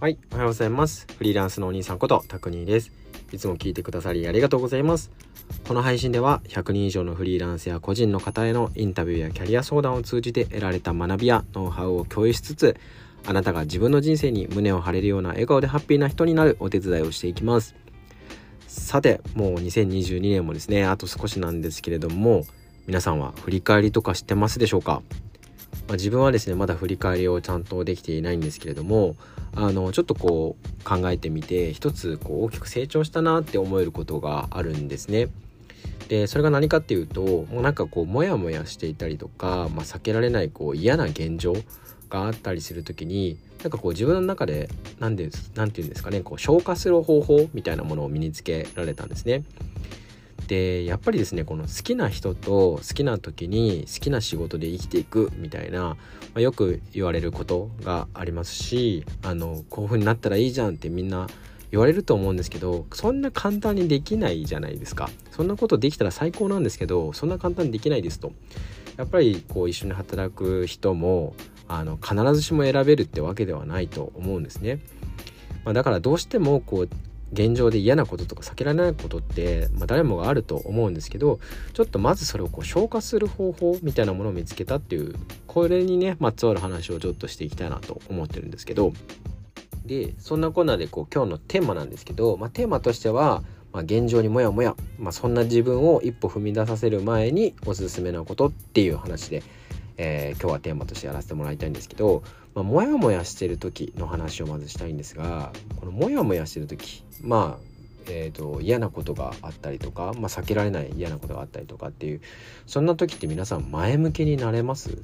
はい、おはようございます。フリーランスのお兄さんことタクニーです。いつも聞いてくださりありがとうございます。この配信では100人以上のフリーランスや個人の方へのインタビューやキャリア相談を通じて得られた学びやノウハウを共有しつつ、あなたが自分の人生に胸を張れるような笑顔でハッピーな人になるお手伝いをしていきます。さて、もう2022年もですね、あと少しなんですけれども、皆さんは振り返りとかしてますでしょうか？まあ、自分はですねまだ振り返りをちゃんとできていないんですけれどもあのちょっとこう考えてみて一つこう大きく成長したなって思えることがあるんですね。でそれが何かっていうともうなんかこうモヤモヤしていたりとか、まあ、避けられないこう嫌な現状があったりする時になんかこう自分の中で何て言うんですかねこう消化する方法みたいなものを身につけられたんですね。でやっぱりですねこの好きな人と好きな時に好きな仕事で生きていくみたいな、まあ、よく言われることがありますしあのこういう風になったらいいじゃんってみんな言われると思うんですけどそんな簡単にできないじゃないですか。そんなことできたら最高なんですけどそんな簡単にできないですと。やっぱりこう一緒に働く人もあの必ずしも選べるってわけではないと思うんですね、まあ、だからどうしてもこう現状で嫌なこととか避けられないことって、まあ、誰もがあると思うんですけどちょっとまずそれをこう消化する方法みたいなものを見つけたっていうこれにねまつわる話をちょっとしていきたいなと思ってるんですけどでそんなこんなでこう今日のテーマなんですけど、まあ、テーマとしては、まあ、現状にもやもや、まあ、そんな自分を一歩踏み出させる前におすすめなことっていう話でえー、今日はテーマとしてやらせてもらいたいんですけど、まあ、もやもやしてる時の話をまずしたいんですがこのモヤモヤしてる時まあえーと、嫌なことがあったりとか、まあ、避けられない嫌なことがあったりとかっていうそんな時って皆さん前向きになれます？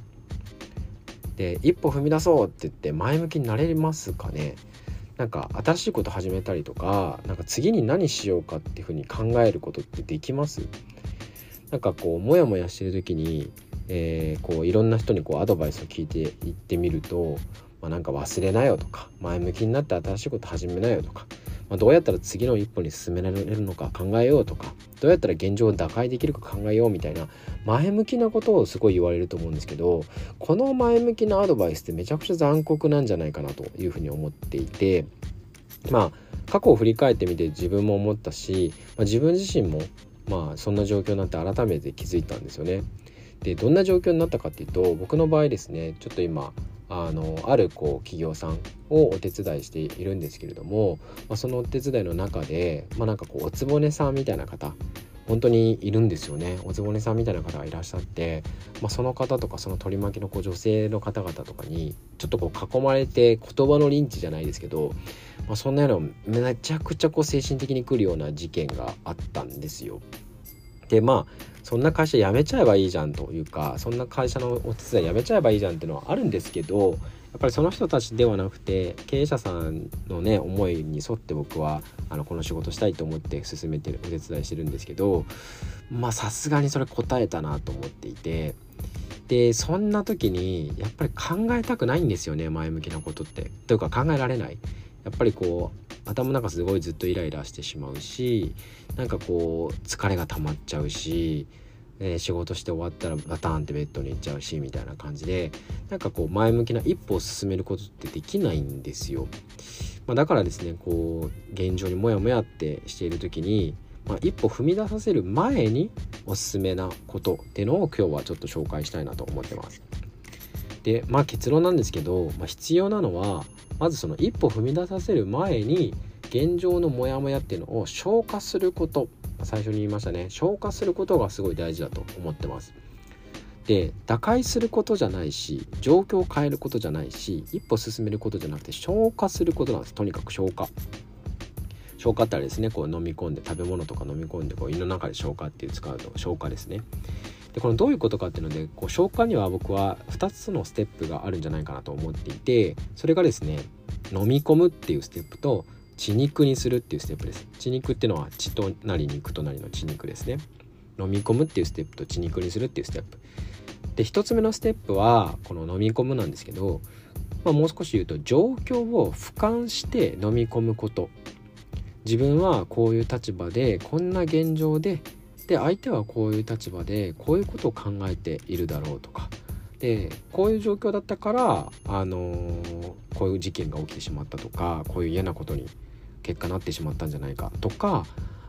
で一歩踏み出そうって言って前向きになれますかね？なんか新しいこと始めたりとかなんか次に何しようかっていうふうに考えることってできます？なんかこうモヤモヤしてる時にえー、こういろんな人にこうアドバイスを聞いていってみると、まあ、なんか忘れなよとか前向きになって新しいこと始めなよとか、まあ、どうやったら次の一歩に進められるのか考えようとかどうやったら現状を打開できるか考えようみたいな前向きなことをすごい言われると思うんですけどこの前向きなアドバイスってめちゃくちゃ残酷なんじゃないかなというふうに思っていてまあ過去を振り返ってみて自分も思ったし、まあ、自分自身もまあそんな状況になって改めて気づいたんですよね。でどんな状況になったかっていうと僕の場合ですねちょっと今あのあるこう企業さんをお手伝いしているんですけれども、まあ、そのお手伝いの中で、まあ、なんかこうおつぼねさんみたいな方本当にいるんですよねおつぼねさんみたいな方がいらっしゃって、まあ、その方とかその取り巻きのこう女性の方々とかにちょっとこう囲まれて言葉のリンチじゃないですけど、まあ、そんなようなめちゃくちゃこう精神的に来るような事件があったんですよ。でまあそんな会社辞めちゃえばいいじゃんというかそんな会社のお手伝い辞めちゃえばいいじゃんっていうのはあるんですけどやっぱりその人たちではなくて経営者さんのね思いに沿って僕はあのこの仕事したいと思って進めてるお手伝いしてるんですけどまあさすがにそれ答えたなと思っていてでそんな時にやっぱり考えたくないんですよね前向きなことって。というか考えられない。やっぱりこう頭の中すごいずっとイライラしてしまうしなんかこう疲れが溜まっちゃうし、えー、仕事して終わったらバタンってベッドに行っちゃうしみたいな感じでなんかこう前向きな一歩を進めることってできないんですよ。まあ、だからですねこう現状にモヤモヤってしている時に、まあ、一歩踏み出させる前におすすめなことっていうのを今日はちょっと紹介したいなと思ってます。でまあ結論なんですけど、まあ、必要なのはまずその一歩踏み出させる前に現状のモヤモヤっていうのを消化すること。最初に言いましたね。消化することがすごい大事だと思ってます。で打開することじゃないし状況を変えることじゃないし一歩進めることじゃなくて消化することなんです。とにかく消化。消化ってあれですね。こう飲み込んで食べ物とか飲み込んでこう胃の中で消化っていう使うと消化ですね。でこのどういうことかっていうのでこう消化には僕は2つのステップがあるんじゃないかなと思っていてそれがですね飲み込むっていうステップと血肉にするっていうステップです。血肉っていうのは血となり肉となりの血肉ですね。飲み込むっていうステップと血肉にするっていうステップ。で1つ目のステップはこの飲み込むなんですけど、まあ、もう少し言うと状況を俯瞰して飲み込むこと。自分はこういう立場でこんな現状でで相手はこういう立場でこういうことを考えているだろうとかでこういう状況だったから、あのー、こういう事件が起きてしまったとかこういう嫌なことに結果なってしまったんじゃないかとか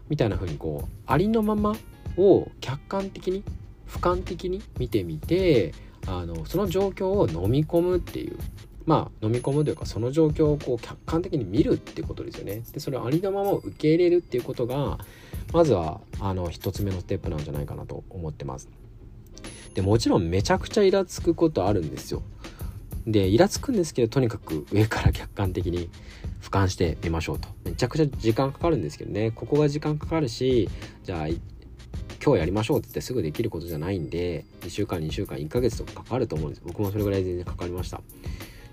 みたいな風にこうありのままを客観的に俯瞰的に見てみてあのその状況を飲み込むっていうまあ飲み込むというかその状況をこう客観的に見るっていうことですよね。でそれをありのままを受け入れるっていうことがまずはあの一つ目のステップなんじゃないかなと思ってます。でもちろんめちゃくちゃイラつくことあるんですよ。でイラつくんですけどとにかく上から客観的に俯瞰してみましょうとめちゃくちゃ時間かかるんですけどねここが時間かかるしじゃあ今日やりましょうって言ってすぐできることじゃないんで1週間2週間1ヶ月とかかかると思うんです僕もそれぐらい全然かかりました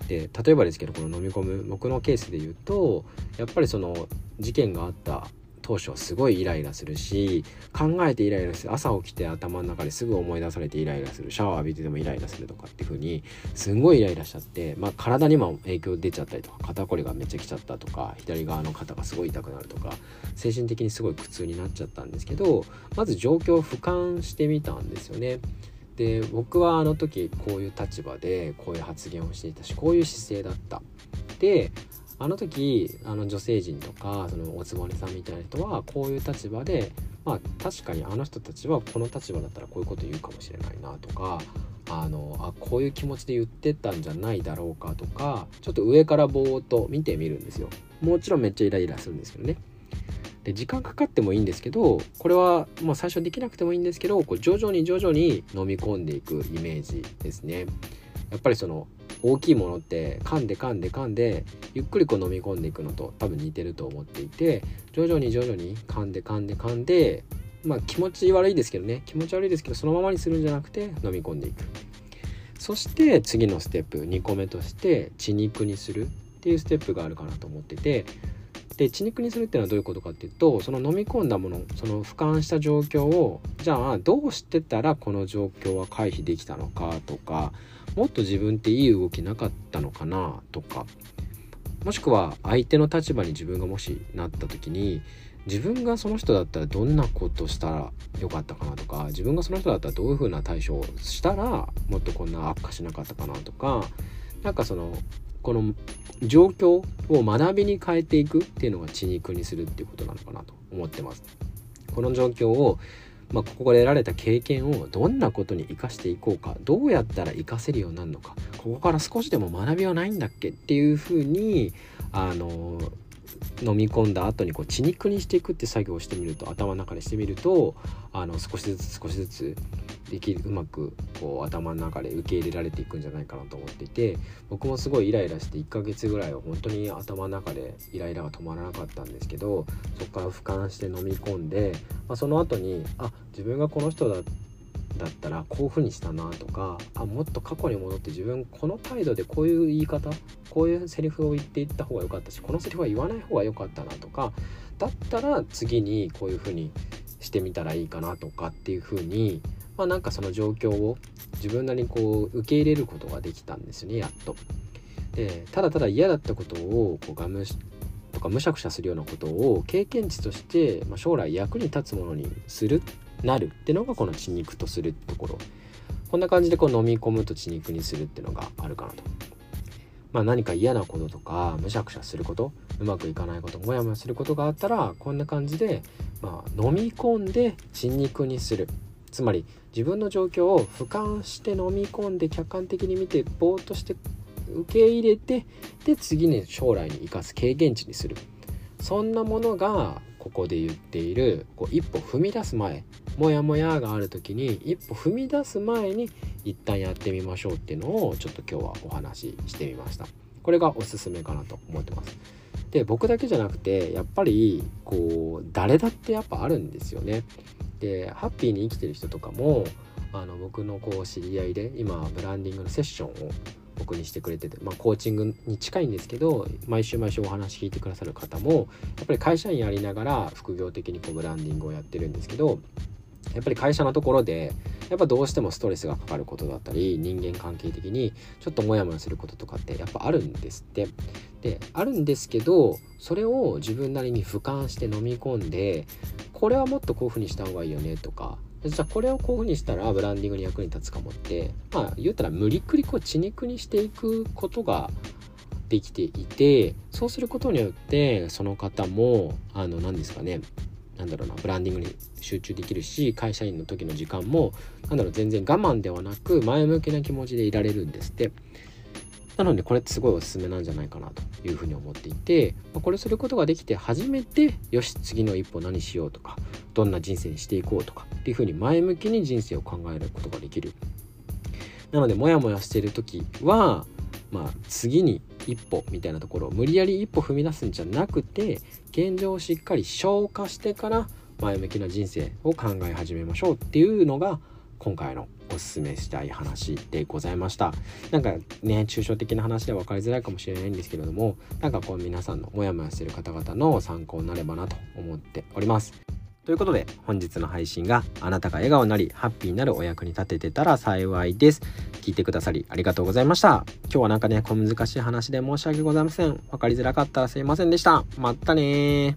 で例えばですけどこの飲み込む僕のケースで言うとやっぱりその事件があった当初はすごいイライラするし考えてイライラする朝起きて頭の中ですぐ思い出されてイライラするシャワー浴びてでもイライラするとかっていう風にすんごいイライラしちゃって、まあ、体にも影響出ちゃったりとか肩こりがめっちゃきちゃったとか左側の肩がすごい痛くなるとか精神的にすごい苦痛になっちゃったんですけどまず状況を俯瞰してみたんですよね。で僕はあの時こういう立場でこういう発言をしていたしこういう姿勢だった。であの時あの女性陣とかそのおつぼねさんみたいな人はこういう立場でまあ確かにあの人たちはこの立場だったらこういうこと言うかもしれないなとかあのあこういう気持ちで言ってたんじゃないだろうかとかちょっと上からぼーっと見てみるんですよ。もちろんめっちゃイライラするんですけどね。で時間かかってもいいんですけどこれはもう最初できなくてもいいんですけどこう徐々に徐々に飲み込んでいくイメージですね。やっぱりその大きいものって噛んで噛んで噛んでゆっくりこう飲み込んでいくのと多分似てると思っていて徐々に徐々に噛んで噛んで噛んでまあ気持ち悪いですけどね気持ち悪いですけどそのままにするんじゃなくて飲み込んでいく。そして次のステップ2個目として血肉にする。っていうステップがあるかなと思っててで血肉にするっていうのはどういうことかっていうとその飲み込んだものその俯瞰した状況をじゃあどうしてたらこの状況は回避できたのかとかもっと自分っていい動きなかったのかなとかもしくは相手の立場に自分がもしなった時に自分がその人だったらどんなことしたらよかったかなとか自分がその人だったらどういう風な対処をしたらもっとこんな悪化しなかったかなとかなんかそのこの状況を学びに変えていくっていうのが血肉にするっていうことなのかなと思ってます。この状況をまあ、ここで得られた経験をどんなことに生かしていこうかどうやったら生かせるようになるのかここから少しでも学びはないんだっけっていうふうにあの飲み込んだ後にこう血肉にしていくって作業をしてみると頭の中でしてみるとあの少しずつ少しずつできるうまくこう頭の中で受け入れられていくんじゃないかなと思っていて僕もすごいイライラして1ヶ月ぐらいは本当に頭の中でイライラが止まらなかったんですけどそこから俯瞰して飲み込んで、まあ、その後にあ自分がこの人だってだったらこういう風にしたなとかあもっと過去に戻って自分この態度でこういう言い方こういうセリフを言っていった方が良かったしこのセリフは言わない方が良かったなとかだったら次にこういう風にしてみたらいいかなとかっていう風にまあなんかその状況を自分なりにこう受け入れることができたんですねやっと。でただただ嫌だったことをこうガムとかむしゃくしゃするようなことを経験値として、まあ、将来役に立つものにするっなるってのがこの血肉とするところ。こんな感じでこう飲み込むと血肉にするってのがあるかなと。まあ、何か嫌なこととかむしゃくしゃすることうまくいかないことモヤモヤすることがあったらこんな感じで、まあ、飲み込んで血肉にする。つまり自分の状況を俯瞰して飲み込んで客観的に見てぼーっとして受け入れてで次に将来に生かす経験値にする。そんなものがここで言っているこう一歩踏み出す前モヤモヤがある時に一歩踏み出す前に一旦やってみましょうっていうのをちょっと今日はお話ししてみました。これがおすすめかなと思ってます。で僕だけじゃなくてやっぱりこう誰だってやっぱあるんですよね。でハッピーに生きてる人とかもあの僕のこう知り合いで今ブランディングのセッションを僕にしてくれてて、まあ、コーチングに近いんですけど毎週毎週お話聞いてくださる方もやっぱり会社員やりながら副業的にこうブランディングをやってるんですけどやっぱり会社のところでやっぱどうしてもストレスがかかることだったり人間関係的にちょっとモヤモヤすることとかってやっぱあるんですって。であるんですけどそれを自分なりに俯瞰して飲み込んでこれはもっとこういう風にした方がいいよねとかじゃあこれをこういう風にしたらブランディングに役に立つかもってまあ言ったら無理くりこう血肉にしていくことができていてそうすることによってその方もあの何ですかねなんだろうなブランディングに集中できるし会社員の時の時間もなんだろう全然我慢ではなく前向きな気持ちでいられるんですって。なのでこれすごいおすすめなんじゃないかなというふうに思っていてこれすることができて初めてよし次の一歩何しようとかどんな人生にしていこうとかっていうふうに前向きに人生を考えることができる。なのでモヤモヤしている時はまあ次に一歩みたいなところを無理やり一歩踏み出すんじゃなくて現状をしっかり消化してから前向きな人生を考え始めましょうっていうのが今回のおすすめしたい話でございました。なんかね抽象的な話で分かりづらいかもしれないんですけれどもなんかこう皆さんのモヤモヤしてる方々の参考になればなと思っております。ということで本日の配信があなたが笑顔になりハッピーになるお役に立ててたら幸いです。聞いてくださりありがとうございました。今日はなんかね小難しい話で申し訳ございません。分かりづらかったらすいませんでした。またね